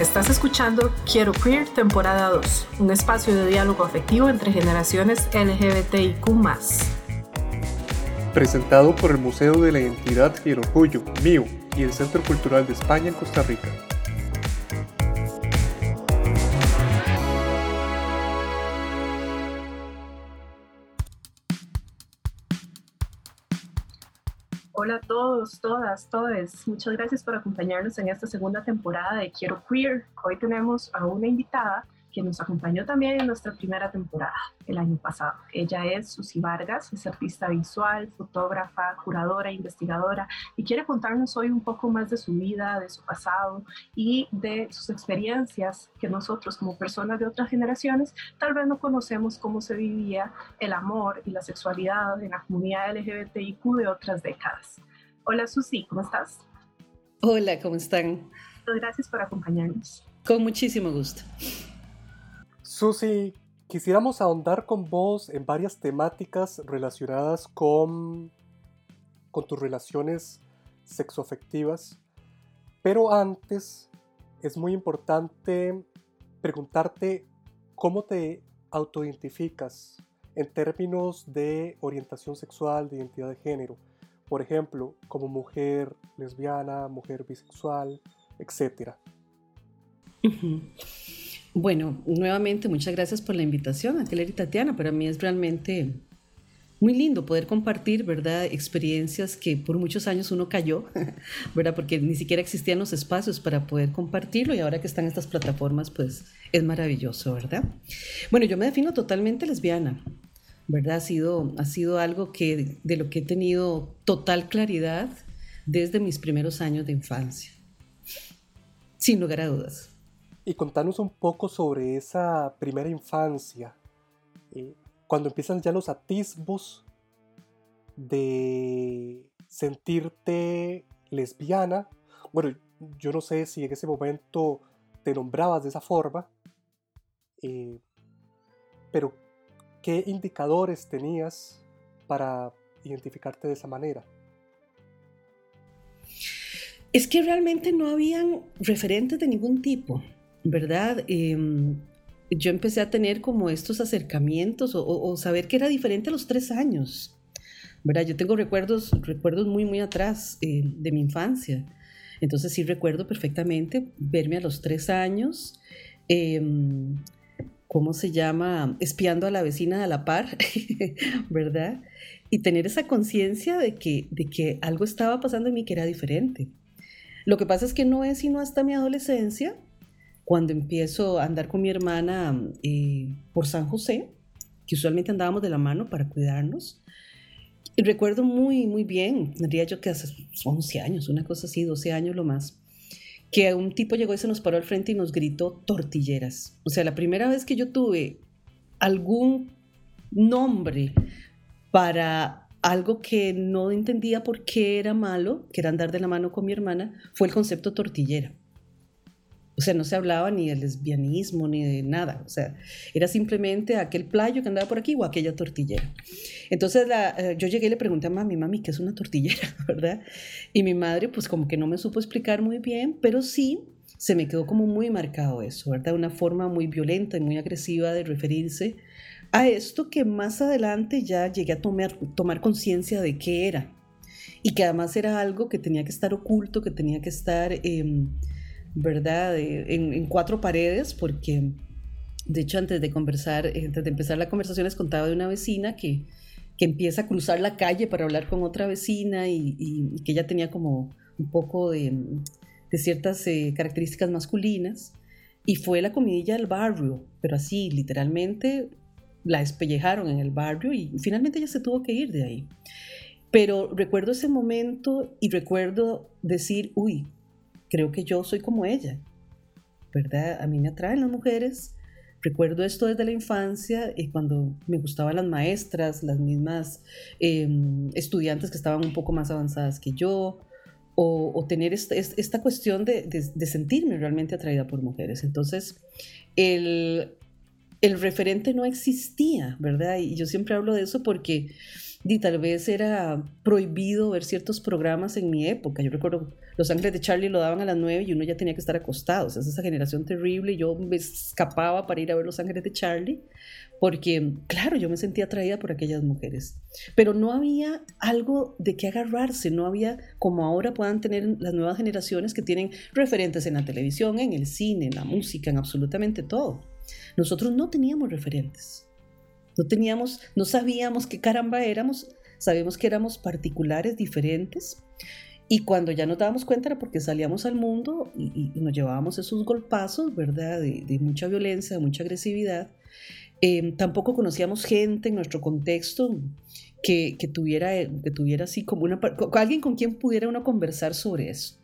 Estás escuchando Quiero Queer temporada 2, un espacio de diálogo afectivo entre generaciones LGBTIQ. Presentado por el Museo de la Identidad Orgullo, MIO, y el Centro Cultural de España en Costa Rica. Todos, todas, todes. Muchas gracias por acompañarnos en esta segunda temporada de Quiero Queer. Hoy tenemos a una invitada que nos acompañó también en nuestra primera temporada el año pasado. Ella es Susi Vargas, es artista visual, fotógrafa, curadora, investigadora y quiere contarnos hoy un poco más de su vida, de su pasado y de sus experiencias que nosotros como personas de otras generaciones tal vez no conocemos cómo se vivía el amor y la sexualidad en la comunidad LGBTIQ de otras décadas. Hola Susi, ¿cómo estás? Hola, ¿cómo están? Gracias por acompañarnos. Con muchísimo gusto. Susi, quisiéramos ahondar con vos en varias temáticas relacionadas con, con tus relaciones sexoafectivas, pero antes es muy importante preguntarte cómo te autoidentificas en términos de orientación sexual, de identidad de género. Por ejemplo, como mujer lesbiana, mujer bisexual, etc. Bueno, nuevamente muchas gracias por la invitación, Angeler y Tatiana. Para mí es realmente muy lindo poder compartir, ¿verdad? Experiencias que por muchos años uno cayó, ¿verdad? Porque ni siquiera existían los espacios para poder compartirlo y ahora que están estas plataformas, pues es maravilloso, ¿verdad? Bueno, yo me defino totalmente lesbiana, ¿verdad? Ha sido, ha sido algo que, de lo que he tenido total claridad desde mis primeros años de infancia, sin lugar a dudas. Y contanos un poco sobre esa primera infancia, eh, cuando empiezan ya los atisbos de sentirte lesbiana. Bueno, yo no sé si en ese momento te nombrabas de esa forma, eh, pero ¿qué indicadores tenías para identificarte de esa manera? Es que realmente no habían referentes de ningún tipo. ¿verdad? Em, yo empecé a tener como estos acercamientos o, saber que era diferente a los tres años, ¿verdad? Yo tengo recuerdos, recuerdos muy, muy atrás eh, de mi infancia. Entonces sí recuerdo perfectamente verme a los tres años, em, ¿cómo se llama? Espiando a la vecina de la par, ¿verdad? Y tener esa conciencia de que, de que algo estaba pasando en mí que era diferente. Lo que pasa es que no es sino hasta mi adolescencia cuando empiezo a andar con mi hermana eh, por San José, que usualmente andábamos de la mano para cuidarnos. Y recuerdo muy, muy bien, diría yo que hace 11 años, una cosa así, 12 años lo más, que un tipo llegó y se nos paró al frente y nos gritó tortilleras. O sea, la primera vez que yo tuve algún nombre para algo que no entendía por qué era malo, que era andar de la mano con mi hermana, fue el concepto tortillera. O sea, no se hablaba ni del lesbianismo ni de nada. O sea, era simplemente aquel playo que andaba por aquí o aquella tortillera. Entonces eh, yo llegué y le pregunté a mami, mami, ¿qué es una tortillera? ¿Verdad? Y mi madre, pues como que no me supo explicar muy bien, pero sí se me quedó como muy marcado eso, ¿verdad? Una forma muy violenta y muy agresiva de referirse a esto que más adelante ya llegué a tomar, conciencia de qué era. Y que además era algo que tenía que estar oculto, que tenía que estar... Em, ¿verdad? En, cuatro paredes, porque de hecho antes de conversar, antes de empezar la conversación les contaba de una vecina que, que empieza a cruzar la calle para hablar con otra vecina y, que ella tenía como un poco de, ciertas eh, características masculinas. Y fue la comidilla del barrio, pero así, literalmente la espellejaron en el barrio y finalmente ella se tuvo que ir de ahí. Pero recuerdo ese momento y recuerdo decir, uy, creo que yo soy como ella, ¿verdad? A mí me atraen las mujeres. Recuerdo esto desde la infancia y cuando me gustaban las maestras, las mismas em, estudiantes que estaban un poco más avanzadas que yo, o, tener esta, cuestión de, sentirme realmente atraída por mujeres. Entonces, el, el referente no existía, ¿verdad? Y yo siempre hablo de eso porque y tal vez era prohibido ver ciertos programas en mi época. Yo recuerdo Los Ángeles de Charlie lo daban a las 9 y uno ya tenía que estar acostado. O sea, es esa generación terrible. Yo me escapaba para ir a ver Los Ángeles de Charlie porque, claro, yo me sentía atraída por aquellas mujeres. Pero no había algo de qué agarrarse. No había, como ahora puedan tener las nuevas generaciones que tienen referentes en la televisión, en el cine, en la música, en absolutamente todo. Nosotros no teníamos referentes. No teníamos, no sabíamos qué caramba éramos, sabemos que éramos particulares, diferentes. Y cuando ya nos dábamos cuenta era porque salíamos al mundo y, nos llevábamos esos golpazos, ¿verdad? De, mucha violencia, de mucha agresividad. Em, tampoco conocíamos gente en nuestro contexto que, tuviera, que tuviera así como una... Alguien con quien pudiera uno conversar sobre eso.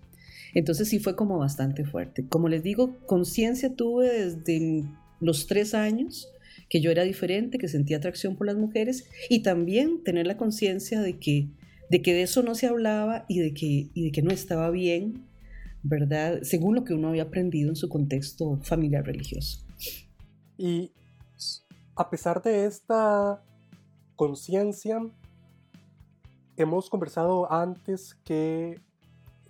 Entonces sí fue como bastante fuerte. Como les digo, conciencia tuve desde los tres años que yo era diferente, que sentía atracción por las mujeres y también tener la conciencia de que, de que de eso no se hablaba y de, que, y de que no estaba bien, ¿verdad? Según lo que uno había aprendido en su contexto familiar religioso. Y a pesar de esta conciencia, hemos conversado antes que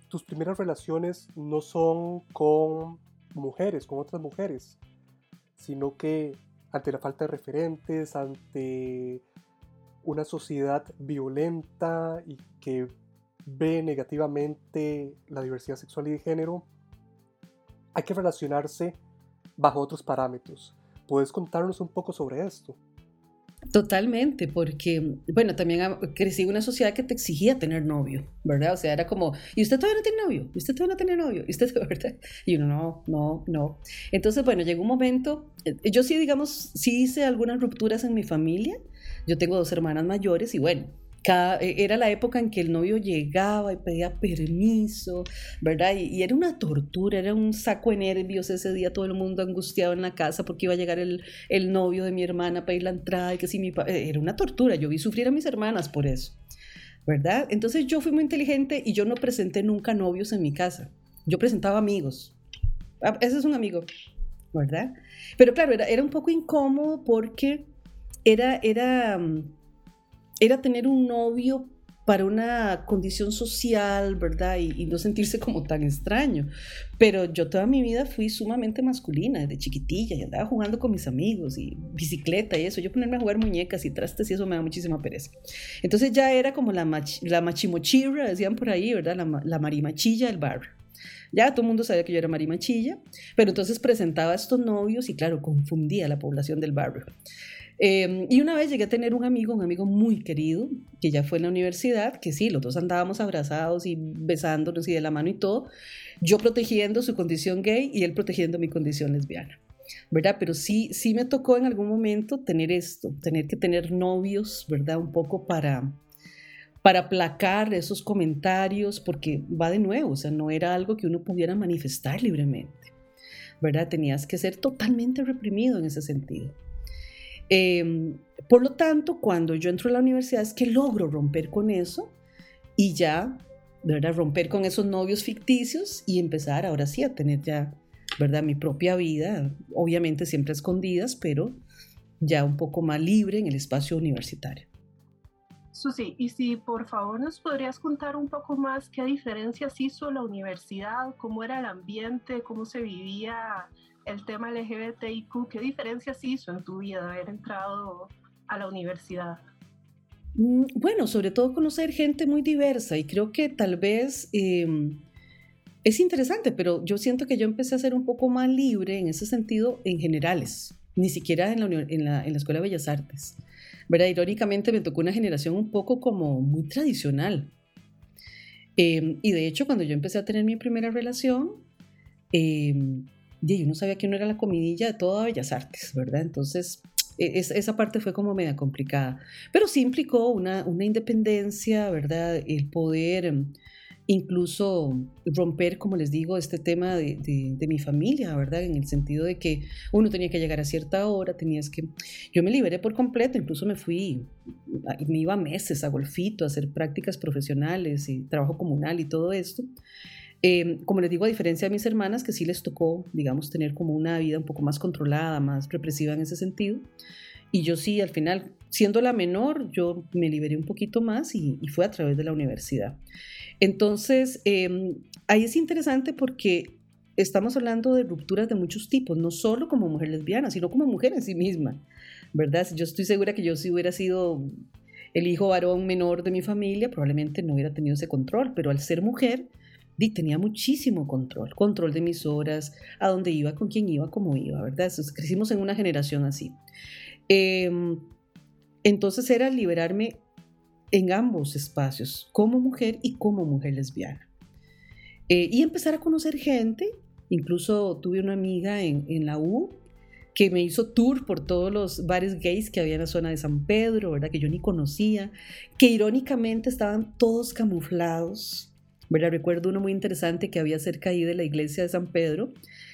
tus primeras relaciones no son con mujeres, con otras mujeres, sino que ante la falta de referentes, ante una sociedad violenta y que ve negativamente la diversidad sexual y de género, hay que relacionarse bajo otros parámetros. ¿Puedes contarnos un poco sobre esto? Totalmente, porque, bueno, también crecí en una sociedad que te exigía tener novio, ¿verdad? O sea, era como, ¿y usted todavía no tiene novio? ¿Y usted todavía no tiene novio? ¿Y usted, verdad? Y uno, no, no, no. Entonces, bueno, llegó un momento, eh, yo sí, digamos, sí hice algunas rupturas en mi familia. Yo tengo dos hermanas mayores y bueno, e, era la época en que el novio llegaba y pedía permiso, ¿verdad? Y, era una tortura, era un saco de nervios ese día, todo el mundo angustiado en la casa porque iba a llegar el, el novio de mi hermana para ir la entrada y que si mi eh, era una tortura, yo vi sufrir a mis hermanas por eso, ¿verdad? Entonces yo fui muy inteligente y yo no presenté nunca novios en mi casa, yo presentaba amigos, ese es un amigo, ¿verdad? Pero claro, era, era un poco incómodo porque era, era mm, era tener un novio para una condición social, ¿verdad? Y, no sentirse como tan extraño. Pero yo toda mi vida fui sumamente masculina, desde chiquitilla, y andaba jugando con mis amigos y bicicleta y eso. Yo ponerme a jugar muñecas y trastes y eso me da muchísima pereza. Entonces ya era como la, la machimochira, decían por ahí, ¿verdad? La, la marimachilla del barrio. Ya todo el mundo sabía que yo era marimachilla, pero entonces presentaba a estos novios y claro, confundía a la población del barrio. Em, y una vez llegué a tener un amigo, un amigo muy querido, que ya fue en la universidad, que sí, los dos andábamos abrazados y besándonos y de la mano y todo, yo protegiendo su condición gay y él protegiendo mi condición lesbiana. ¿verdad? Pero sí, sí me tocó en algún momento tener esto, tener que tener novios, ¿verdad? Un poco para, para aplacar esos comentarios, porque va de nuevo, o sea, no era algo que uno pudiera manifestar libremente, ¿verdad? Tenías que ser totalmente reprimido en ese sentido. Em, por lo tanto, cuando yo entro a la universidad es que logro romper con eso y ya, ¿verdad? Romper con esos novios ficticios y empezar ahora sí a tener ya, ¿verdad? Mi propia vida, obviamente siempre escondidas, pero ya un poco más libre en el espacio universitario. Susi, y si por favor nos podrías contar un poco más qué diferencias hizo la universidad, cómo era el ambiente, cómo se vivía el tema LGBTIQ, ¿qué diferencias hizo en tu vida haber entrado a la universidad? Mm, bueno, sobre todo conocer gente muy diversa y creo que tal vez em, es interesante, pero yo siento que yo empecé a ser un poco más libre en ese sentido en generales, ni siquiera en la, en la, en la Escuela de Bellas Artes. ¿verdad? Irónicamente me tocó una generación un poco como muy tradicional. Em, y de hecho, cuando yo empecé a tener mi primera relación, eh, y uno sabía que uno era la comidilla de todas Bellas Artes, ¿verdad? Entonces, e, esa parte fue como media complicada, pero sí implicó una, una independencia, ¿verdad? El poder em, incluso romper, como les digo, este tema de, de, mi familia, ¿verdad? En el sentido de que uno tenía que llegar a cierta hora, tenías que... Yo me liberé por completo, incluso me fui, me iba meses a golfito, a hacer prácticas profesionales y trabajo comunal y todo esto. Em, como les digo, a diferencia de mis hermanas, que sí les tocó, digamos, tener como una vida un poco más controlada, más represiva en ese sentido, Y yo sí, al final, siendo la menor, yo me liberé un poquito más y, fue a través de la universidad. Entonces, em, ahí es interesante porque estamos hablando de rupturas de muchos tipos, no solo como mujer lesbiana, sino como mujer en sí misma, ¿verdad? Yo estoy segura que yo si hubiera sido el hijo varón menor de mi familia, probablemente no hubiera tenido ese control, pero al ser mujer, tenía muchísimo control, control de mis horas, a dónde iba, con quién iba, cómo iba, ¿verdad? Entonces, crecimos en una generación así. Em, entonces era liberarme en ambos espacios, como mujer y como mujer lesbiana. Eh, y empezar a conocer gente, incluso tuve una amiga en, en la U que me hizo tour por todos los bares gays que había en la zona de San Pedro, ¿verdad? Que yo ni conocía, que irónicamente estaban todos camuflados, ¿verdad? Recuerdo uno muy interesante que había cerca ahí de la iglesia de San Pedro,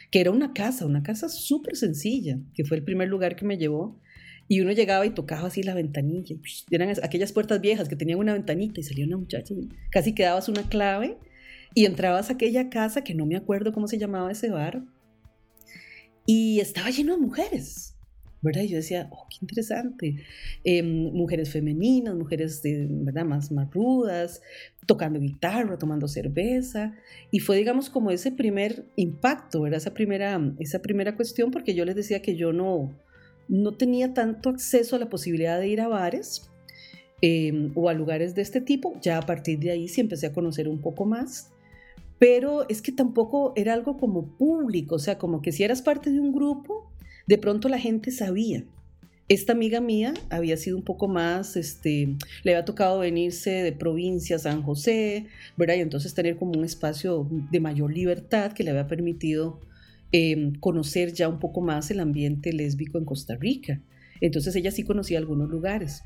que era una casa, una casa súper sencilla, que fue el primer lugar que me llevó. Y uno llegaba y tocaba así la ventanilla. Eran aquellas puertas viejas que tenían una ventanita y salía una muchacha. Casi quedabas una clave y entrabas a aquella casa que no me acuerdo cómo se llamaba ese bar y estaba lleno de mujeres, ¿verdad? Yo decía, oh, qué interesante. Em, mujeres femeninas, mujeres de, ¿verdad? Más, más rudas, tocando guitarra, tomando cerveza. Y fue, digamos, como ese primer impacto, ¿verdad? Esa primera, esa primera cuestión, porque yo les decía que yo no, no tenía tanto acceso a la posibilidad de ir a bares em, o a lugares de este tipo. Ya a partir de ahí sí empecé a conocer un poco más pero es que tampoco era algo como público, o sea, como que si eras parte de un grupo, de pronto la gente sabía. Esta amiga mía había sido un poco más, este, le había tocado venirse de provincia a San José, ¿verdad? Y entonces tener como un espacio de mayor libertad que le había permitido em, conocer ya un poco más el ambiente lésbico en Costa Rica. Entonces ella sí conocía algunos lugares,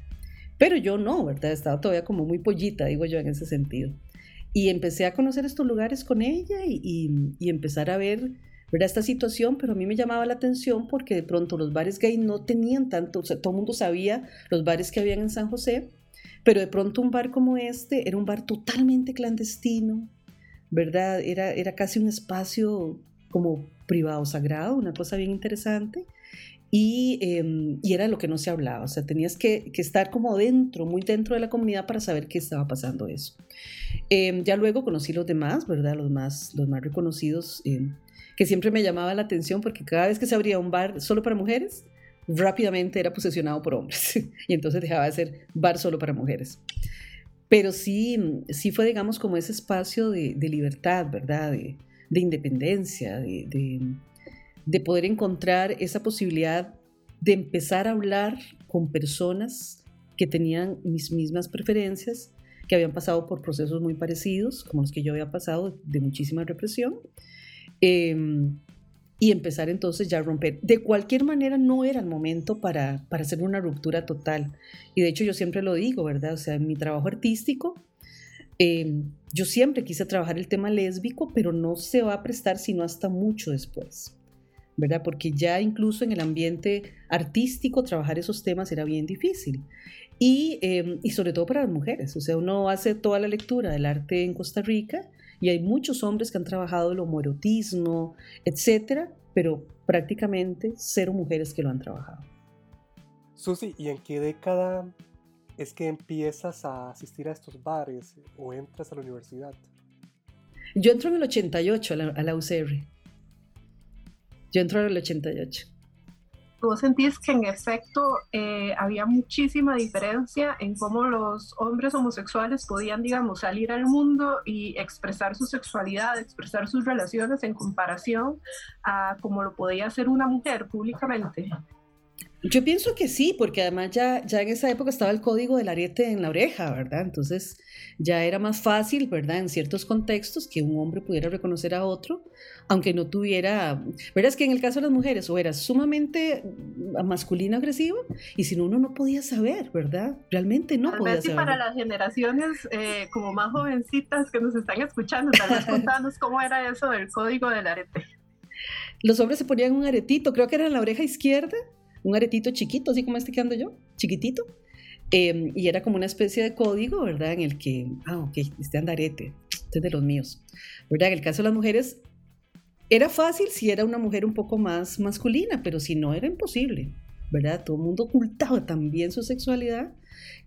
pero yo no, ¿verdad? Estaba todavía como muy pollita, digo yo, en ese sentido. Y empecé a conocer estos lugares con ella y, y, empezar a ver ¿verdad? esta situación, pero a mí me llamaba la atención porque de pronto los bares gay no tenían tanto, o sea, todo el mundo sabía los bares que habían en San José, pero de pronto un bar como este era un bar totalmente clandestino, ¿verdad? Era, era casi un espacio como privado, sagrado, una cosa bien interesante. Em, y, era lo que no se hablaba, o sea, tenías que, estar como dentro, muy dentro de la comunidad para saber qué estaba pasando eso. Em, ya luego conocí los demás, ¿verdad? Los más, los más reconocidos, em, que siempre me llamaba la atención porque cada vez que se abría un bar solo para mujeres, rápidamente era posesionado por hombres y entonces dejaba de ser bar solo para mujeres. Pero sí, sí fue, digamos, como ese espacio de, libertad, ¿verdad? De, independencia, de de poder encontrar esa posibilidad de empezar a hablar con personas que tenían mis mismas preferencias, que habían pasado por procesos muy parecidos, como los que yo había pasado, de muchísima represión, em, y empezar entonces ya a romper. De cualquier manera no era el momento para, para hacer una ruptura total. Y de hecho yo siempre lo digo, ¿verdad? O sea, en mi trabajo artístico, em, yo siempre quise trabajar el tema lésbico, pero no se va a prestar sino hasta mucho después. ¿verdad? Porque ya incluso en el ambiente artístico trabajar esos temas era bien difícil. Y, em, y, sobre todo para las mujeres. O sea, uno hace toda la lectura del arte en Costa Rica y hay muchos hombres que han trabajado el homoerotismo, etcétera, pero prácticamente cero mujeres que lo han trabajado. Susi, ¿y en qué década es que empiezas a asistir a estos bares o entras a la universidad? Yo entro en el 88 a la, a la UCR. Yo entro en el 88. ¿Vos sentís que en efecto eh, había muchísima diferencia en cómo los hombres homosexuales podían, digamos, salir al mundo y expresar su sexualidad, expresar sus relaciones en comparación a cómo lo podía hacer una mujer públicamente? Yo pienso que sí, porque además ya, ya en esa época estaba el código del ariete en la oreja, ¿verdad? Entonces ya era más fácil, ¿verdad? En ciertos contextos que un hombre pudiera reconocer a otro, aunque no tuviera, ¿verdad? Es que en el caso de las mujeres o era sumamente masculino agresivo y si no uno no podía saber, ¿verdad? Realmente no podía saber. para las generaciones eh, como más jovencitas que nos están escuchando, tal vez contanos cómo era eso del código del arete. Los hombres se ponían un aretito, creo que era en la oreja izquierda un aretito chiquito, así como este que ando yo, chiquitito. Em, y era como una especie de código, ¿verdad? En el que, ah, ok, este andarete, este es de los míos, ¿verdad? En el caso de las mujeres, era fácil si era una mujer un poco más masculina, pero si no, era imposible, ¿verdad? Todo el mundo ocultaba también su sexualidad,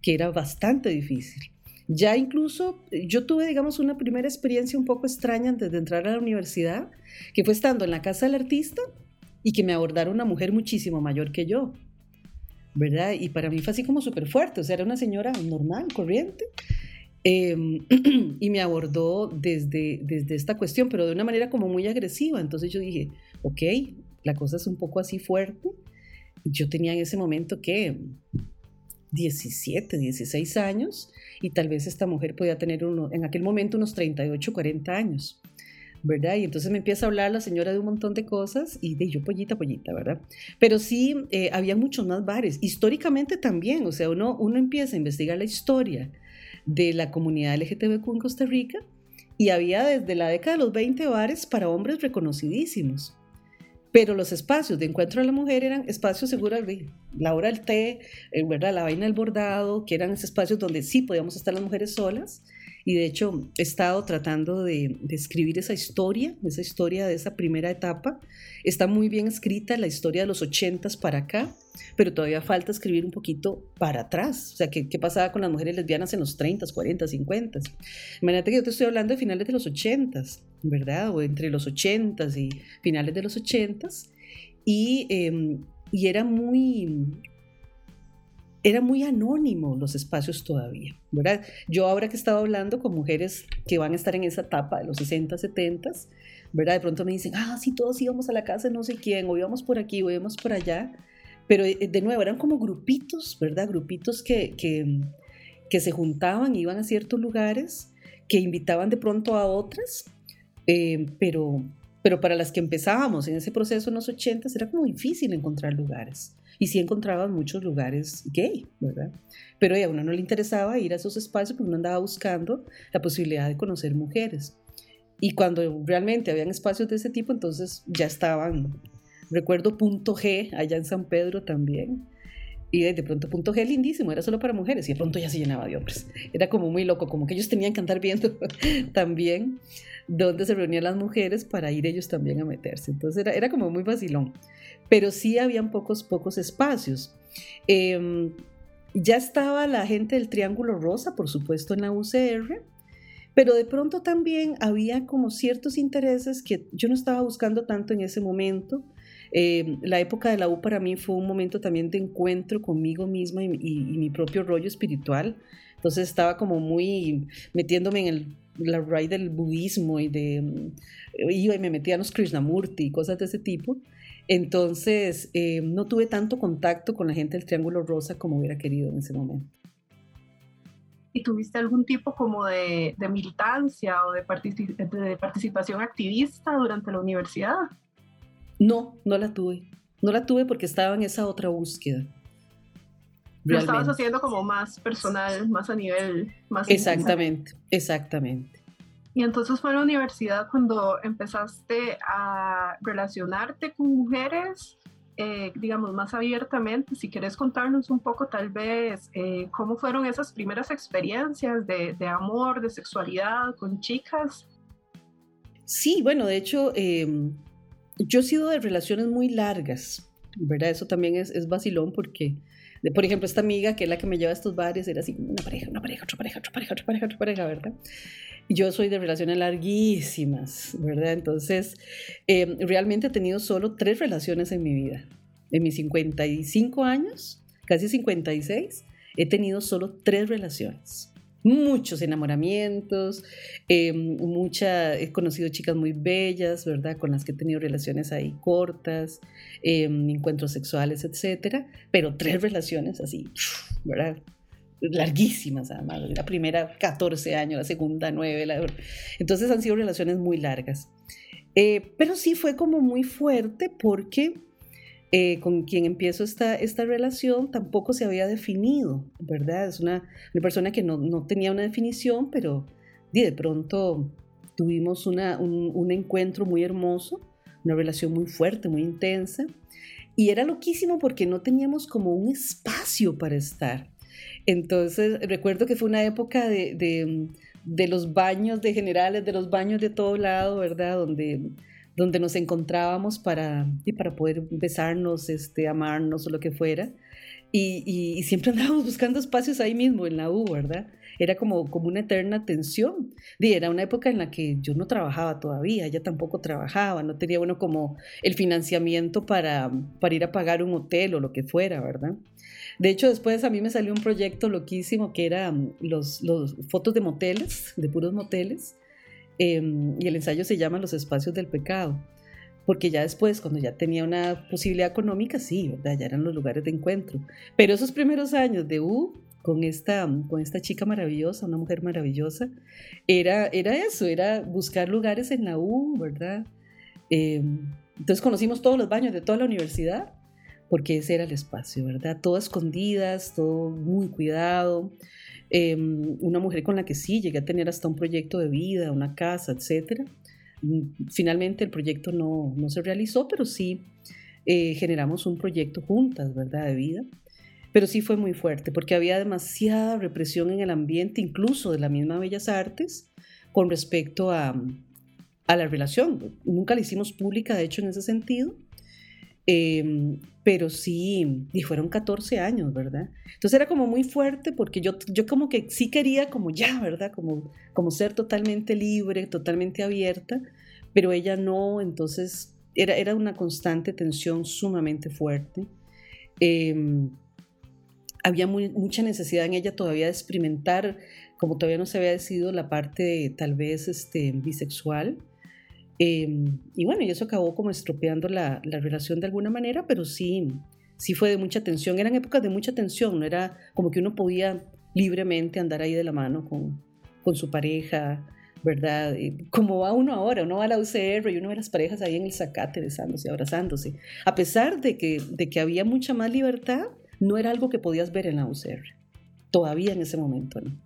que era bastante difícil. Ya incluso yo tuve, digamos, una primera experiencia un poco extraña antes de entrar a la universidad, que fue estando en la casa del artista y que me abordara una mujer muchísimo mayor que yo, ¿verdad? Y para mí fue así como súper fuerte, o sea, era una señora normal, corriente, em, y me abordó desde, desde esta cuestión, pero de una manera como muy agresiva. Entonces yo dije, ok, la cosa es un poco así fuerte. Yo tenía en ese momento que 17, 16 años y tal vez esta mujer podía tener uno, en aquel momento unos 38, 40 años. ¿Verdad? Y entonces me empieza a hablar la señora de un montón de cosas y de yo pollita, pollita, ¿verdad? Pero sí, eh, había muchos más bares, históricamente también, o sea, uno, uno empieza a investigar la historia de la comunidad LGTBQ en Costa Rica y había desde la década de los 20 bares para hombres reconocidísimos. Pero los espacios de encuentro de la mujer eran espacios seguros, la hora del té, eh, ¿verdad? la vaina del bordado, que eran esos espacios donde sí podíamos estar las mujeres solas. Y de hecho he estado tratando de, de, escribir esa historia, esa historia de esa primera etapa. Está muy bien escrita la historia de los ochentas para acá, pero todavía falta escribir un poquito para atrás. O sea, ¿qué, pasaba con las mujeres lesbianas en los 30, 40, 50? Imagínate que yo te estoy hablando de finales de los 80, ¿verdad? O entre los 80 y finales de los 80. Y, eh, y era muy, era muy anónimo los espacios todavía, ¿verdad? Yo ahora que he estado hablando con mujeres que van a estar en esa etapa de los 60, 70, ¿verdad? De pronto me dicen, ah, sí, todos íbamos a la casa no sé quién, o íbamos por aquí, o íbamos por allá, pero eh, de nuevo eran como grupitos, ¿verdad? Grupitos que, que, que se juntaban, iban a ciertos lugares, que invitaban de pronto a otras, eh, pero, pero para las que empezábamos en ese proceso en los 80 era como difícil encontrar lugares. Y sí encontraban muchos lugares gay, ¿verdad? Pero a uno no le interesaba ir a esos espacios porque uno andaba buscando la posibilidad de conocer mujeres. Y cuando realmente habían espacios de ese tipo, entonces ya estaban Recuerdo Punto G allá en San Pedro también. Y de pronto Punto G lindísimo, era solo para mujeres y de pronto ya se llenaba de hombres. Era como muy loco, como que ellos tenían que andar viendo también dónde se reunían las mujeres para ir ellos también a meterse. Entonces era, era como muy vacilón. Pero sí habían pocos, pocos espacios. Em, ya estaba la gente del Triángulo Rosa, por supuesto, en la UCR, pero de pronto también había como ciertos intereses que yo no estaba buscando tanto en ese momento eh, la época de la U para mí fue un momento también de encuentro conmigo misma y, mi propio rollo espiritual. Entonces estaba como muy metiéndome en el, la raíz del budismo y de... Mm, iba y me metía en los Krishnamurti y cosas de ese tipo. Entonces eh, no tuve tanto contacto con la gente del Triángulo Rosa como hubiera querido en ese momento. ¿Y tuviste algún tipo como de, de militancia o de, de participación activista durante la universidad? No, no la tuve. No la tuve porque estaba en esa otra búsqueda. Lo estabas haciendo como más personal, más a nivel más Exactamente, exactamente. Y entonces fue en la universidad cuando empezaste a relacionarte con mujeres, eh, digamos, más abiertamente. Si quieres contarnos un poco tal vez eh, cómo fueron esas primeras experiencias de, de, amor, de sexualidad con chicas. Sí, bueno, de hecho, eh, yo he sido de relaciones muy largas, ¿verdad? Eso también es, es vacilón porque, por ejemplo, esta amiga que es la que me lleva a estos bares era así una pareja, una pareja, otra pareja, otra pareja, otra pareja, otra pareja, ¿verdad? Yo soy de relaciones larguísimas, ¿verdad? Entonces, eh, realmente he tenido solo tres relaciones en mi vida. En mis 55 años, casi 56, he tenido solo tres relaciones muchos enamoramientos, eh, mucha, he conocido chicas muy bellas, ¿verdad? Con las que he tenido relaciones ahí cortas, eh, encuentros sexuales, etcétera, pero tres relaciones así, ¿verdad? Larguísimas además, la primera 14 años, la segunda 9, la... entonces han sido relaciones muy largas. Eh, pero sí fue como muy fuerte porque eh, con quien empiezo esta, esta relación tampoco se había definido, ¿verdad? Es una, una persona que no, no, tenía una definición, pero de pronto tuvimos una, un, un, encuentro muy hermoso, una relación muy fuerte, muy intensa, y era loquísimo porque no teníamos como un espacio para estar. Entonces, recuerdo que fue una época de, de, los baños de generales, de los baños de todo lado, ¿verdad? Donde donde nos encontrábamos para, y para poder besarnos, este, amarnos o lo que fuera. Y, siempre andábamos buscando espacios ahí mismo, en la U, ¿verdad? Era como, como una eterna tensión. Y era una época en la que yo no trabajaba todavía, ella tampoco trabajaba, no tenía bueno como el financiamiento para, para ir a pagar un hotel o lo que fuera, ¿verdad? De hecho, después a mí me salió un proyecto loquísimo que era mm, los, fotos de moteles, de puros moteles, em, y el ensayo se llama Los espacios del pecado porque ya después, cuando ya tenía una posibilidad económica, sí, ¿verdad? Ya eran los lugares de encuentro. Pero esos primeros años de U, con esta, con esta chica maravillosa, una mujer maravillosa, era, era eso, era buscar lugares en la U, ¿verdad? Em, entonces conocimos todos los baños de toda la universidad, porque ese era el espacio, ¿verdad? Todo escondidas, todo muy cuidado. Em, una mujer con la que sí llegué a tener hasta un proyecto de vida, una casa, etcétera finalmente el proyecto no, se realizó, pero sí eh, generamos un proyecto juntas, ¿verdad? De vida. Pero sí fue muy fuerte porque había demasiada represión en el ambiente, incluso de la misma Bellas Artes, con respecto a, la relación. Nunca la hicimos pública, de hecho, en ese sentido. Em, pero sí, y fueron 14 años, ¿verdad? Entonces era como muy fuerte porque yo, yo como que sí quería como ya, ¿verdad? Como, como ser totalmente libre, totalmente abierta, pero ella no, entonces era, era una constante tensión sumamente fuerte. Em, había mucha necesidad en ella todavía de experimentar, como todavía no se había decidido la parte tal vez este, bisexual. Em, y bueno, y eso acabó como estropeando la, la, relación de alguna manera, pero sí, sí fue de mucha tensión. Eran épocas de mucha tensión, no era como que uno podía libremente andar ahí de la mano con, con su pareja, ¿verdad? como va uno ahora, uno va a la UCR y uno ve las parejas ahí en el zacate besándose, abrazándose. A pesar de que, de que había mucha más libertad, no era algo que podías ver en la UCR, todavía en ese momento, ¿no?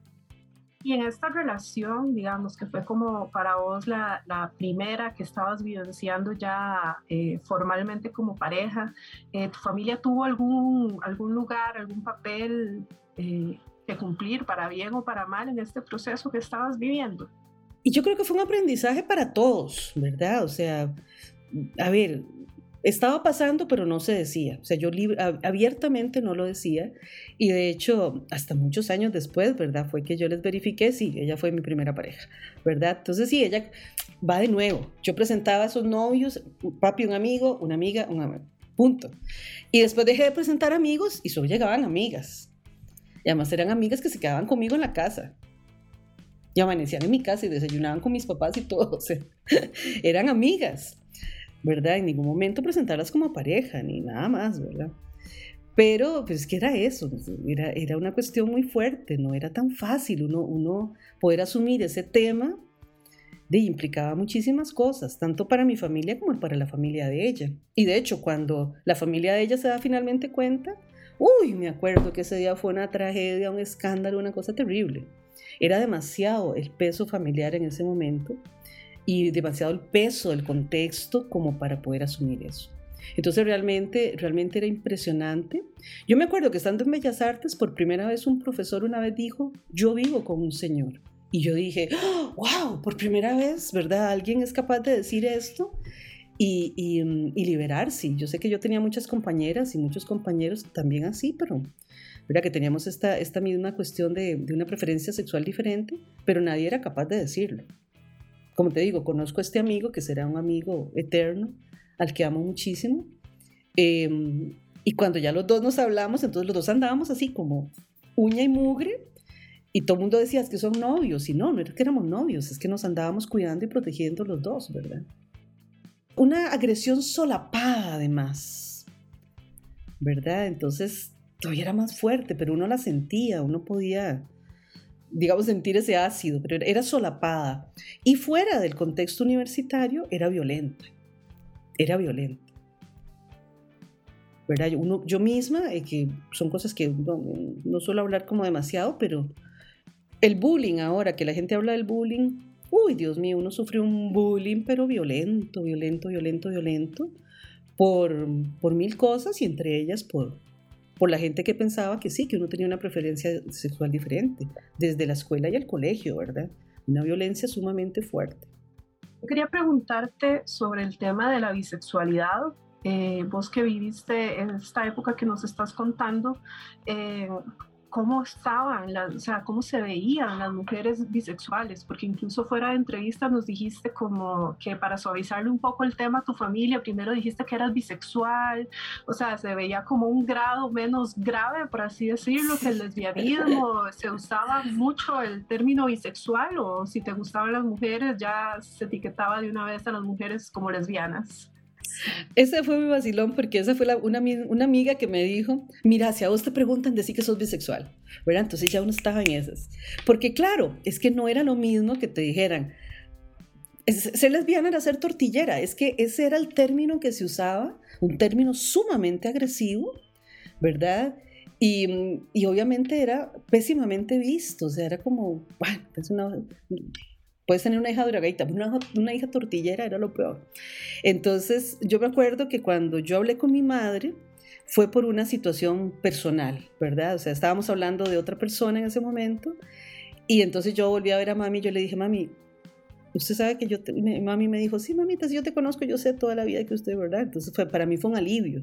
Y en esta relación, digamos, que fue como para vos la, la primera que estabas vivenciando ya eh, formalmente como pareja, eh, ¿tu familia tuvo algún, algún lugar, algún papel eh, que cumplir para bien o para mal en este proceso que estabas viviendo? Y yo creo que fue un aprendizaje para todos, ¿verdad? O sea, a ver, estaba pasando, pero no se decía. O sea, yo abiertamente no lo decía. Y de hecho, hasta muchos años después, ¿verdad? Fue que yo les verifiqué, sí, ella fue mi primera pareja, ¿verdad? Entonces, sí, ella va de nuevo. Yo presentaba a esos novios, papi, un amigo, una amiga, un amigo. Punto. Y después dejé de presentar amigos y solo llegaban amigas. Y además eran amigas que se quedaban conmigo en la casa. Y amanecían en mi casa y desayunaban con mis papás y todo. O sea, eran amigas. ¿Verdad? En ningún momento presentarlas como pareja, ni nada más, ¿verdad? Pero, pues, que era eso, era, era una cuestión muy fuerte, no era tan fácil uno, uno poder asumir ese tema, de, implicaba muchísimas cosas, tanto para mi familia como para la familia de ella. Y de hecho, cuando la familia de ella se da finalmente cuenta, uy, me acuerdo que ese día fue una tragedia, un escándalo, una cosa terrible. Era demasiado el peso familiar en ese momento y demasiado el peso del contexto como para poder asumir eso. Entonces realmente, realmente era impresionante. Yo me acuerdo que estando en Bellas Artes, por primera vez un profesor una vez dijo, yo vivo con un señor. Y yo dije, wow, por primera vez, ¿verdad? Alguien es capaz de decir esto y, y, liberarse. Yo sé que yo tenía muchas compañeras y muchos compañeros también así, pero ¿verdad? que teníamos esta, esta misma cuestión de una preferencia sexual diferente, pero nadie era capaz de decirlo como te digo, conozco a este amigo que será un amigo eterno, al que amo muchísimo. Em, y cuando ya los dos nos hablamos, entonces los dos andábamos así como uña y mugre. Y todo el mundo decía, que son novios. Y no, no era que éramos novios, es que nos andábamos cuidando y protegiendo los dos, ¿verdad? Una agresión solapada además, ¿verdad? Entonces todavía era más fuerte, pero uno la sentía, uno podía digamos, sentir ese ácido, pero era solapada. Y fuera del contexto universitario era violenta, era violenta. ¿Verdad? Yo, misma, eh, que son cosas que no, no, suelo hablar como demasiado, pero el bullying ahora, que la gente habla del bullying, uy, Dios mío, uno sufre un bullying, pero violento, violento, violento, violento, por, por mil cosas y entre ellas por, por la gente que pensaba que sí, que uno tenía una preferencia sexual diferente, desde la escuela y el colegio, ¿verdad? Una violencia sumamente fuerte. quería preguntarte sobre el tema de la bisexualidad. Eh, vos que viviste en esta época que nos estás contando, eh, cómo estaban, o sea, cómo se veían las mujeres bisexuales, porque incluso fuera de entrevista nos dijiste como que para suavizarle un poco el tema a tu familia, primero dijiste que eras bisexual, o sea, se veía como un grado menos grave, por así decirlo, que el lesbianismo, se usaba mucho el término bisexual o si te gustaban las mujeres ya se etiquetaba de una vez a las mujeres como lesbianas. Ese fue mi vacilón porque esa fue una, una, amiga que me dijo, mira, si a vos te preguntan, decir que sos bisexual, ¿verdad? Entonces ya uno estaba en esas. Porque claro, es que no era lo mismo que te dijeran, ser lesbiana era ser tortillera, es que ese era el término que se usaba, un término sumamente agresivo, ¿verdad? Y, y, obviamente era pésimamente visto, o sea, era como, bueno, es una, puedes tener una hija drogadita, una, una hija tortillera era lo peor. Entonces, yo me acuerdo que cuando yo hablé con mi madre, fue por una situación personal, ¿verdad? O sea, estábamos hablando de otra persona en ese momento, y entonces yo volví a ver a mami y yo le dije, mami, usted sabe que yo, mami me dijo, sí, mamita, si yo te conozco, yo sé toda la vida que usted, ¿verdad? Entonces fue, para mí fue un alivio.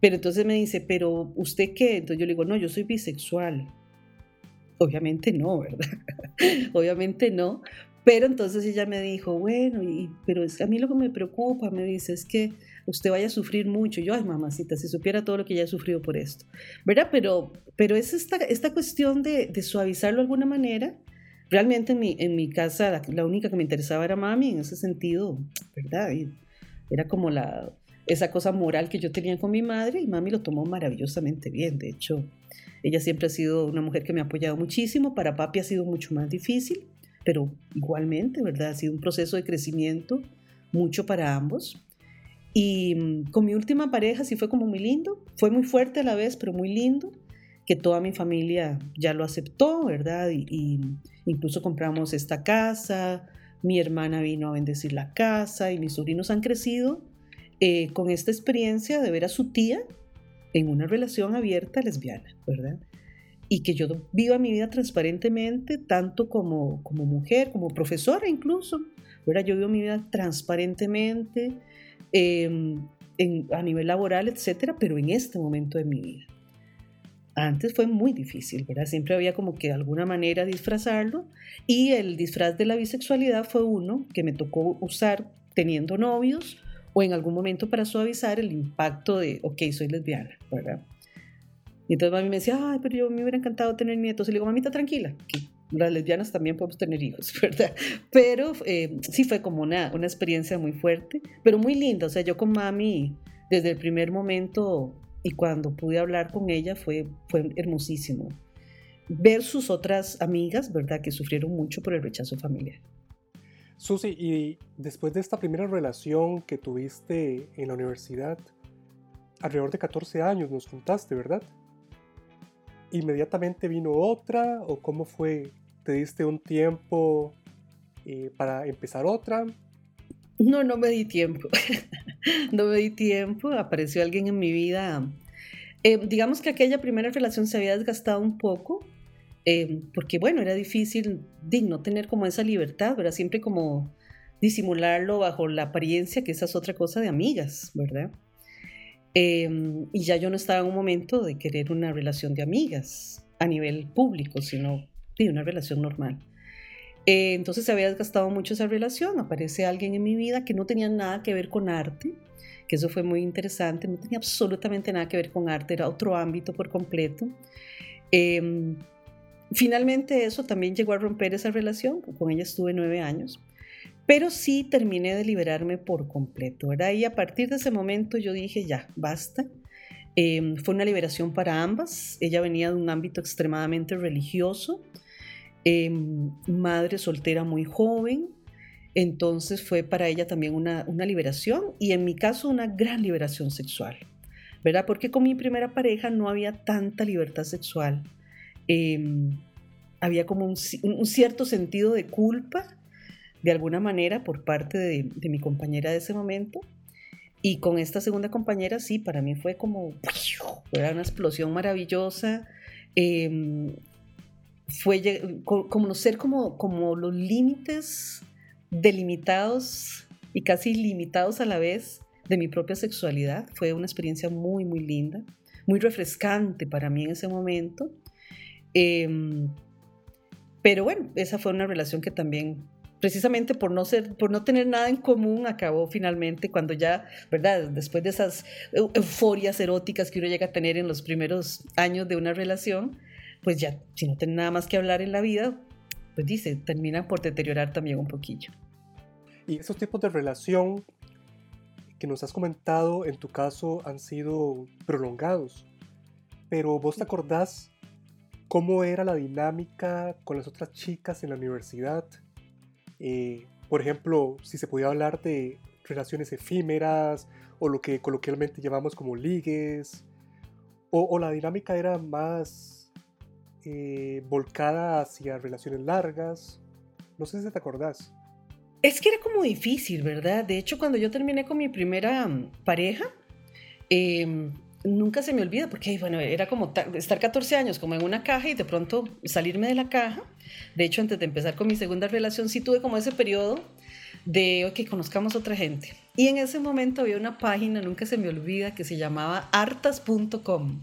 Pero entonces me dice, pero ¿usted qué? Entonces yo le digo, no, yo soy bisexual. Obviamente no, ¿verdad? Obviamente no, pero entonces ella me dijo, bueno, y, pero es, a mí lo que me preocupa, me dice, es que usted vaya a sufrir mucho. Yo, ay, mamacita, si supiera todo lo que ya he sufrido por esto, ¿verdad? Pero, pero es esta, esta cuestión de, suavizarlo de alguna manera. Realmente en mi, en mi casa la, única que me interesaba era mami en ese sentido, ¿verdad? Era como la, esa cosa moral que yo tenía con mi madre y mami lo tomó maravillosamente bien. De hecho, ella siempre ha sido una mujer que me ha apoyado muchísimo. Para papi ha sido mucho más difícil pero igualmente, ¿verdad? Ha sido un proceso de crecimiento mucho para ambos. Y mm, con mi última pareja sí fue como muy lindo, fue muy fuerte a la vez, pero muy lindo, que toda mi familia ya lo aceptó, ¿verdad? Y, incluso compramos esta casa, mi hermana vino a bendecir la casa y mis sobrinos han crecido eh, con esta experiencia de ver a su tía en una relación abierta lesbiana, ¿verdad? Y que yo viva mi vida transparentemente, tanto como, como mujer, como profesora incluso. ¿verdad? Yo vivo mi vida transparentemente em, a nivel laboral, etcétera, pero en este momento de mi vida. Antes fue muy difícil, ¿verdad? Siempre había como que de alguna manera disfrazarlo y el disfraz de la bisexualidad fue uno que me tocó usar teniendo novios o en algún momento para suavizar el impacto de, ok, soy lesbiana, ¿verdad? Y entonces mami me decía, ay, pero yo me hubiera encantado tener nietos. Y le digo, mamita, tranquila, que las lesbianas también podemos tener hijos, ¿verdad? Pero eh, sí fue como una, una experiencia muy fuerte, pero muy linda. O sea, yo con mami, desde el primer momento y cuando pude hablar con ella, fue, fue hermosísimo. Ver sus otras amigas, ¿verdad? Que sufrieron mucho por el rechazo familiar. Susi, y después de esta primera relación que tuviste en la universidad, alrededor de 14 años nos contaste, ¿verdad? Inmediatamente vino otra o cómo fue? ¿Te diste un tiempo eh, para empezar otra? No, no me di tiempo. no me di tiempo. Apareció alguien en mi vida. Eh, digamos que aquella primera relación se había desgastado un poco, eh, porque bueno, era difícil no tener como esa libertad, era siempre como disimularlo bajo la apariencia, que esa es otra cosa de amigas, ¿verdad? Em, y ya yo no estaba en un momento de querer una relación de amigas a nivel público, sino de una relación normal. Eh, entonces se había desgastado mucho esa relación. Aparece alguien en mi vida que no tenía nada que ver con arte, que eso fue muy interesante. No tenía absolutamente nada que ver con arte, era otro ámbito por completo. Em, finalmente eso también llegó a romper esa relación. Con ella estuve nueve años. Pero sí terminé de liberarme por completo, ¿verdad? Y a partir de ese momento yo dije, ya, basta. Em, fue una liberación para ambas. Ella venía de un ámbito extremadamente religioso, em, madre soltera muy joven, entonces fue para ella también una, una, liberación y en mi caso una gran liberación sexual, ¿verdad? Porque con mi primera pareja no había tanta libertad sexual. Em, había como un, cierto sentido de culpa de alguna manera por parte de, mi compañera de ese momento. Y con esta segunda compañera, sí, para mí fue como, era una explosión maravillosa. Eh, fue conocer como, como los límites delimitados y casi limitados a la vez de mi propia sexualidad. Fue una experiencia muy, muy linda, muy refrescante para mí en ese momento. Em, pero bueno, esa fue una relación que también, precisamente por no, ser, por no tener nada en común, acabó finalmente cuando ya, ¿verdad? Después de esas euforias eróticas que uno llega a tener en los primeros años de una relación, pues ya, si no tiene nada más que hablar en la vida, pues dice, termina por deteriorar también un poquillo. Y esos tipos de relación que nos has comentado en tu caso han sido prolongados, pero vos te acordás cómo era la dinámica con las otras chicas en la universidad. Eh, por ejemplo, si se podía hablar de relaciones efímeras o lo que coloquialmente llamamos como ligues, o, la dinámica era más eh, volcada hacia relaciones largas. No sé si te acordás. Es que era como difícil, ¿verdad? De hecho, cuando yo terminé con mi primera mm, pareja, em, nunca se me olvida porque, bueno, era como estar 14 años como en una caja y de pronto salirme de la caja. De hecho, antes de empezar con mi segunda relación, sí tuve como ese periodo de, ok, conozcamos otra gente. Y en ese momento había una página, nunca se me olvida, que se llamaba artas.com.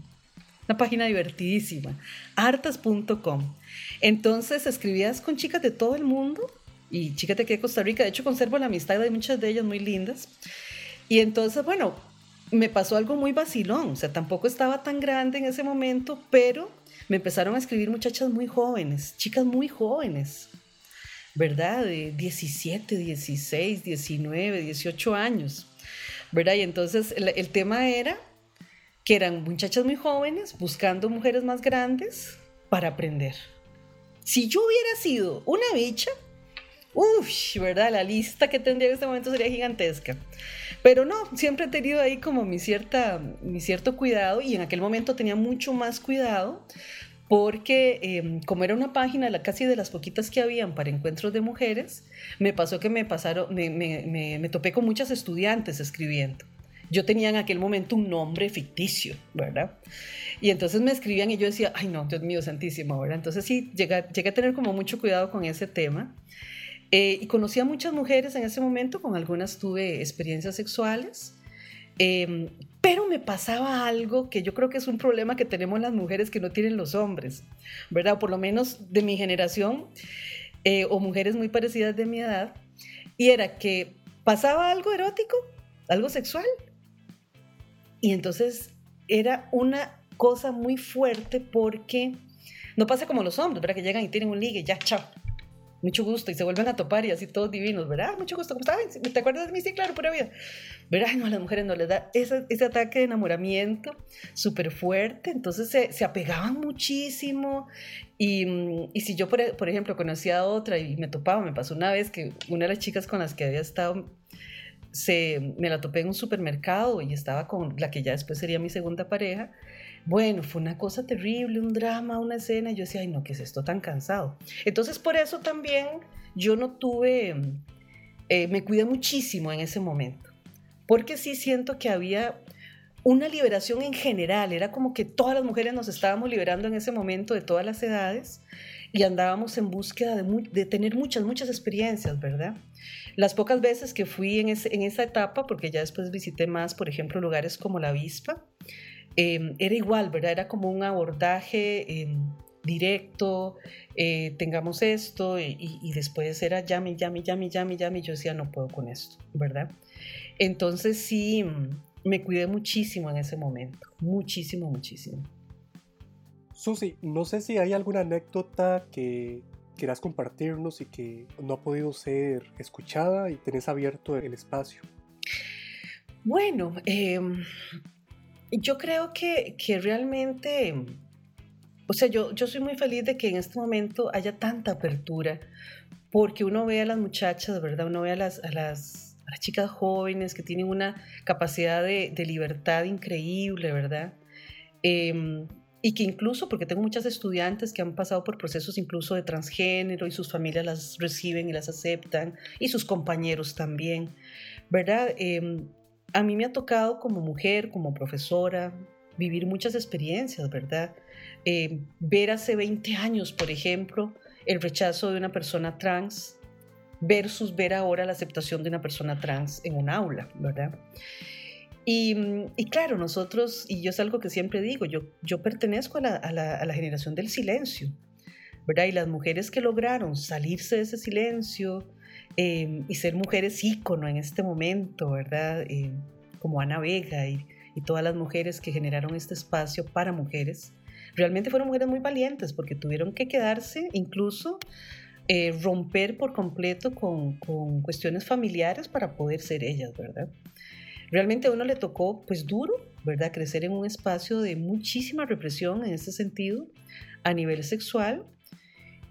Una página divertidísima, artas.com. Entonces escribías con chicas de todo el mundo y chicas de aquí de Costa Rica. De hecho, conservo la amistad de muchas de ellas muy lindas. Y entonces, bueno, me pasó algo muy vacilón. O sea, tampoco estaba tan grande en ese momento, pero me empezaron a escribir muchachas muy jóvenes, chicas muy jóvenes, ¿verdad? De 17, 16, 19, 18 años, ¿verdad? Y entonces el, el tema era que eran muchachas muy jóvenes buscando mujeres más grandes para aprender. Si yo hubiera sido una bicha, uff, ¿verdad? La lista que tendría en este momento sería gigantesca. Pero no, siempre he tenido ahí como mi, cierta, mi cierto cuidado y en aquel momento tenía mucho más cuidado porque em, como era una página la, casi de las poquitas que habían para encuentros de mujeres, me pasó que me, pasaron, me, me, me topé con muchas estudiantes escribiendo. Yo tenía en aquel momento un nombre ficticio, ¿verdad? Y entonces me escribían y yo decía, ay no, Dios mío, santísimo, ¿verdad? Entonces sí, llegué, llegué a tener como mucho cuidado con ese tema. Eh, y conocí a muchas mujeres en ese momento, con algunas tuve experiencias sexuales, em, pero me pasaba algo que yo creo que es un problema que tenemos las mujeres que no tienen los hombres, ¿verdad? Por lo menos de mi generación eh, o mujeres muy parecidas de mi edad, y era que pasaba algo erótico, algo sexual, y entonces era una cosa muy fuerte porque no pasa como los hombres, ¿verdad? Que llegan y tienen un ligue, ya, chao mucho gusto, y se vuelven a topar y así todos divinos, ¿verdad? Mucho gusto, ¿cómo estás? ¿Te acuerdas de mí? Sí, claro, pura vida. ¿Verdad? No, a las mujeres no les da ese, ese ataque de enamoramiento súper fuerte, entonces se, se, apegaban muchísimo. Y, y si yo, por, por, ejemplo, conocía a otra y me topaba, me pasó una vez que una de las chicas con las que había estado, se, me la topé en un supermercado y estaba con la que ya después sería mi segunda pareja bueno, fue una cosa terrible, un drama, una escena. Yo decía, ay, no, ¿qué es esto tan cansado? Entonces, por eso también yo no tuve, eh, me cuidé muchísimo en ese momento. Porque sí siento que había una liberación en general. Era como que todas las mujeres nos estábamos liberando en ese momento de todas las edades y andábamos en búsqueda de, tener muchas, muchas experiencias, ¿verdad? Las pocas veces que fui en, en esa etapa, porque ya después visité más, por ejemplo, lugares como la Avispa, Em, era igual, ¿verdad? Era como un abordaje em, directo, eh, tengamos esto, y, después era llame, llame, llame, llame, llame, y yo decía, no puedo con esto, ¿verdad? Entonces sí, me cuidé muchísimo en ese momento, muchísimo, muchísimo. Susi, no sé si hay alguna anécdota que quieras compartirnos y que no ha podido ser escuchada y tenés abierto el espacio. Bueno, eh, yo creo que, que realmente, o sea, yo, yo soy muy feliz de que en este momento haya tanta apertura, porque uno ve a las muchachas, ¿verdad? Uno ve a las, a las, a las chicas jóvenes que tienen una capacidad de, de libertad increíble, ¿verdad? Eh, y que incluso, porque tengo muchas estudiantes que han pasado por procesos incluso de transgénero y sus familias las reciben y las aceptan, y sus compañeros también, ¿verdad? Eh, a mí me ha tocado como mujer, como profesora, vivir muchas experiencias, ¿verdad? Eh, ver hace 20 años, por ejemplo, el rechazo de una persona trans versus ver ahora la aceptación de una persona trans en un aula, ¿verdad? Y, claro, nosotros, y yo es algo que siempre digo, yo, yo pertenezco a la, a, la, generación del silencio, ¿verdad? Y las mujeres que lograron salirse de ese silencio em, y ser mujeres ícono en este momento, ¿verdad? Em, como Ana Vega y, todas las mujeres que generaron este espacio para mujeres, realmente fueron mujeres muy valientes porque tuvieron que quedarse incluso eh, romper por completo con, con, cuestiones familiares para poder ser ellas, ¿verdad? Realmente a uno le tocó, pues duro, ¿verdad? Crecer en un espacio de muchísima represión en ese sentido, a nivel sexual,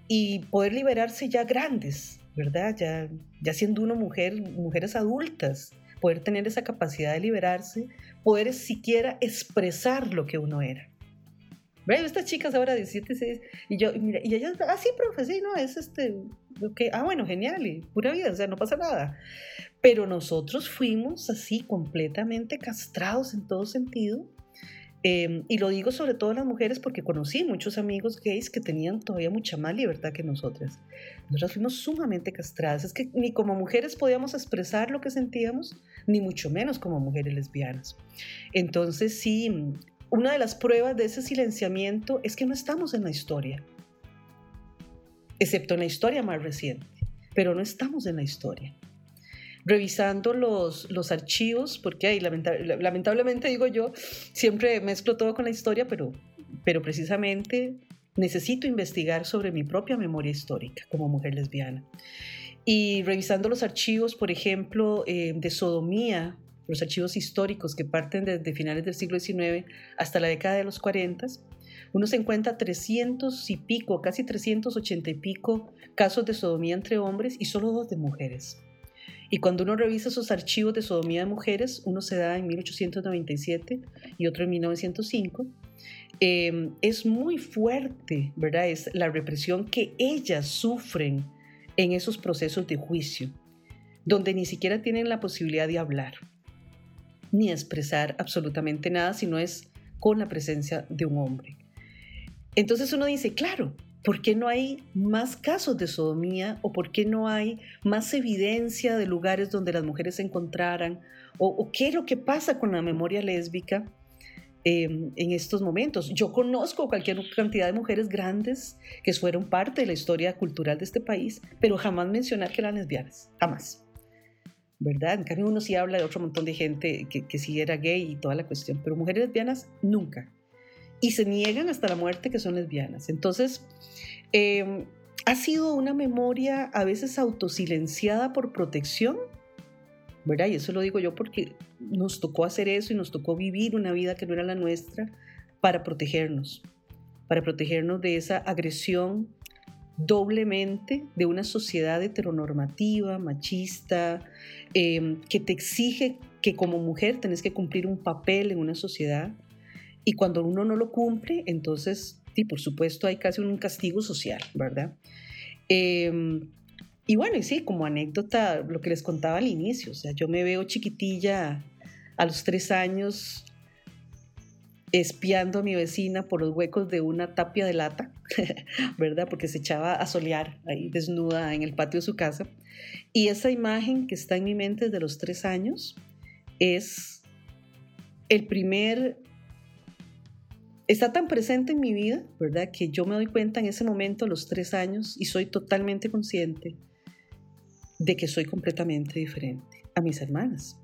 y poder liberarse ya grandes, ¿verdad? Ya, ya siendo uno mujer, mujeres adultas, poder tener esa capacidad de liberarse, poder siquiera expresar lo que uno era. Estas chicas ahora 17, 16, y yo, mira, y ellas, ah, sí, profe, sí, no, es este, okay. ah, bueno, genial, y pura vida, o sea, no pasa nada. Pero nosotros fuimos así completamente castrados en todo sentido. Em, y lo digo sobre todo las mujeres porque conocí muchos amigos gays que tenían todavía mucha más libertad que nosotras. Nosotras fuimos sumamente castradas. Es que ni como mujeres podíamos expresar lo que sentíamos, ni mucho menos como mujeres lesbianas. Entonces sí, una de las pruebas de ese silenciamiento es que no estamos en la historia, excepto en la historia más reciente, pero no estamos en la historia. Revisando los, los archivos, porque hay, lamentablemente digo yo, siempre mezclo todo con la historia, pero, pero precisamente necesito investigar sobre mi propia memoria histórica como mujer lesbiana. Y revisando los archivos, por ejemplo, eh, de sodomía los archivos históricos que parten desde finales del siglo XIX hasta la década de los 40, uno se encuentra 300 y pico, casi 380 y pico casos de sodomía entre hombres y solo dos de mujeres. Y cuando uno revisa esos archivos de sodomía de mujeres, uno se da en 1897 y otro en 1905, em, es muy fuerte, ¿verdad? Es la represión que ellas sufren en esos procesos de juicio, donde ni siquiera tienen la posibilidad de hablar ni expresar absolutamente nada, sino es con la presencia de un hombre. Entonces uno dice, claro, ¿por qué no hay más casos de sodomía o por qué no hay más evidencia de lugares donde las mujeres se encontraran? ¿O, qué es lo que pasa con la memoria lésbica em, en estos momentos? Yo conozco cualquier cantidad de mujeres grandes que fueron parte de la historia cultural de este país, pero jamás mencionar que eran lesbianas, jamás. ¿verdad? En cambio uno sí habla de otro montón de gente que, que sí era gay y toda la cuestión, pero mujeres lesbianas nunca. Y se niegan hasta la muerte que son lesbianas. Entonces, em, ha sido una memoria a veces autosilenciada por protección, ¿verdad? Y eso lo digo yo porque nos tocó hacer eso y nos tocó vivir una vida que no era la nuestra para protegernos, para protegernos de esa agresión doblemente de una sociedad heteronormativa, machista, em, que te exige que como mujer tenés que cumplir un papel en una sociedad y cuando uno no lo cumple, entonces, sí, por supuesto, hay casi un castigo social, ¿verdad? Em, y bueno, y sí, como anécdota, lo que les contaba al inicio, o sea, yo me veo chiquitilla a los tres años espiando a mi vecina por los huecos de una tapia de lata, ¿verdad? Porque se echaba a solear ahí desnuda en el patio de su casa. Y esa imagen que está en mi mente desde los tres años es el primer... Está tan presente en mi vida, ¿verdad? Que yo me doy cuenta en ese momento, a los tres años, y soy totalmente consciente de que soy completamente diferente a mis hermanas.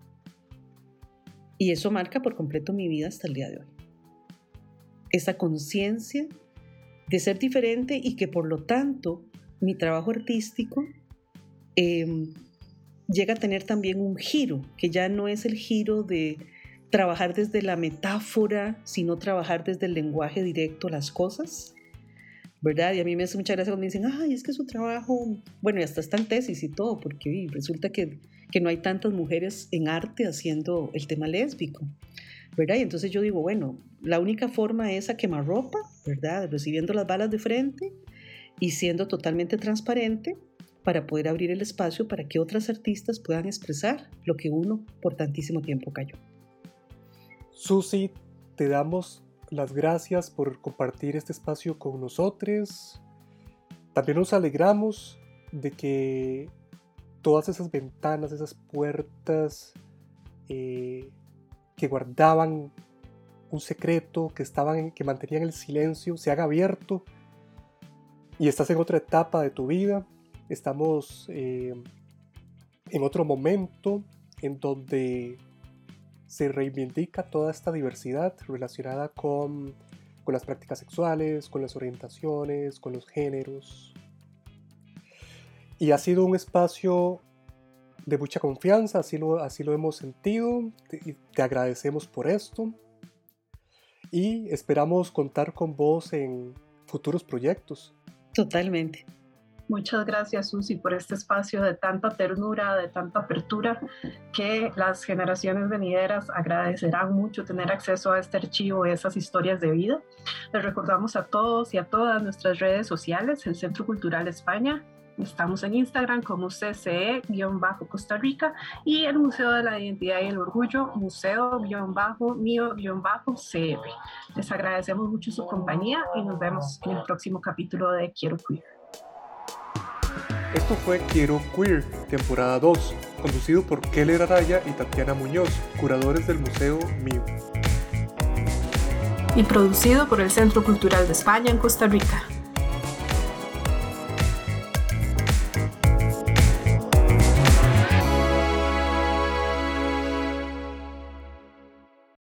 Y eso marca por completo mi vida hasta el día de hoy esa conciencia de ser diferente y que por lo tanto mi trabajo artístico em, llega a tener también un giro, que ya no es el giro de trabajar desde la metáfora, sino trabajar desde el lenguaje directo las cosas, ¿verdad? Y a mí me hace mucha gracia cuando me dicen, ay, es que su trabajo, bueno, y hasta está en tesis y todo, porque resulta que, que no hay tantas mujeres en arte haciendo el tema lésbico. ¿verdad? Y entonces yo digo, bueno, la única forma es a quemarropa, ¿verdad? Recibiendo las balas de frente y siendo totalmente transparente para poder abrir el espacio para que otras artistas puedan expresar lo que uno por tantísimo tiempo cayó. Susi, te damos las gracias por compartir este espacio con nosotros. También nos alegramos de que todas esas ventanas, esas puertas eh, que guardaban un secreto, que, estaban, que mantenían el silencio, se han abierto y estás en otra etapa de tu vida, estamos eh, en otro momento en donde se reivindica toda esta diversidad relacionada con, con las prácticas sexuales, con las orientaciones, con los géneros. Y ha sido un espacio de mucha confianza, así lo, así lo hemos sentido, te, te agradecemos por esto y esperamos contar con vos en futuros proyectos. Totalmente. Muchas gracias, Susi, por este espacio de tanta ternura, de tanta apertura, que las generaciones venideras agradecerán mucho tener acceso a este archivo, esas historias de vida. Les recordamos a todos y a todas nuestras redes sociales, el Centro Cultural España, Estamos en Instagram como CCE-Costa Rica y el Museo de la Identidad y el Orgullo, Museo-Mío-CR. Les agradecemos mucho su compañía y nos vemos en el próximo capítulo de Quiero Queer. Esto fue Quiero Queer, temporada 2, conducido por Keller Araya y Tatiana Muñoz, curadores del Museo Mío. Y producido por el Centro Cultural de España en Costa Rica.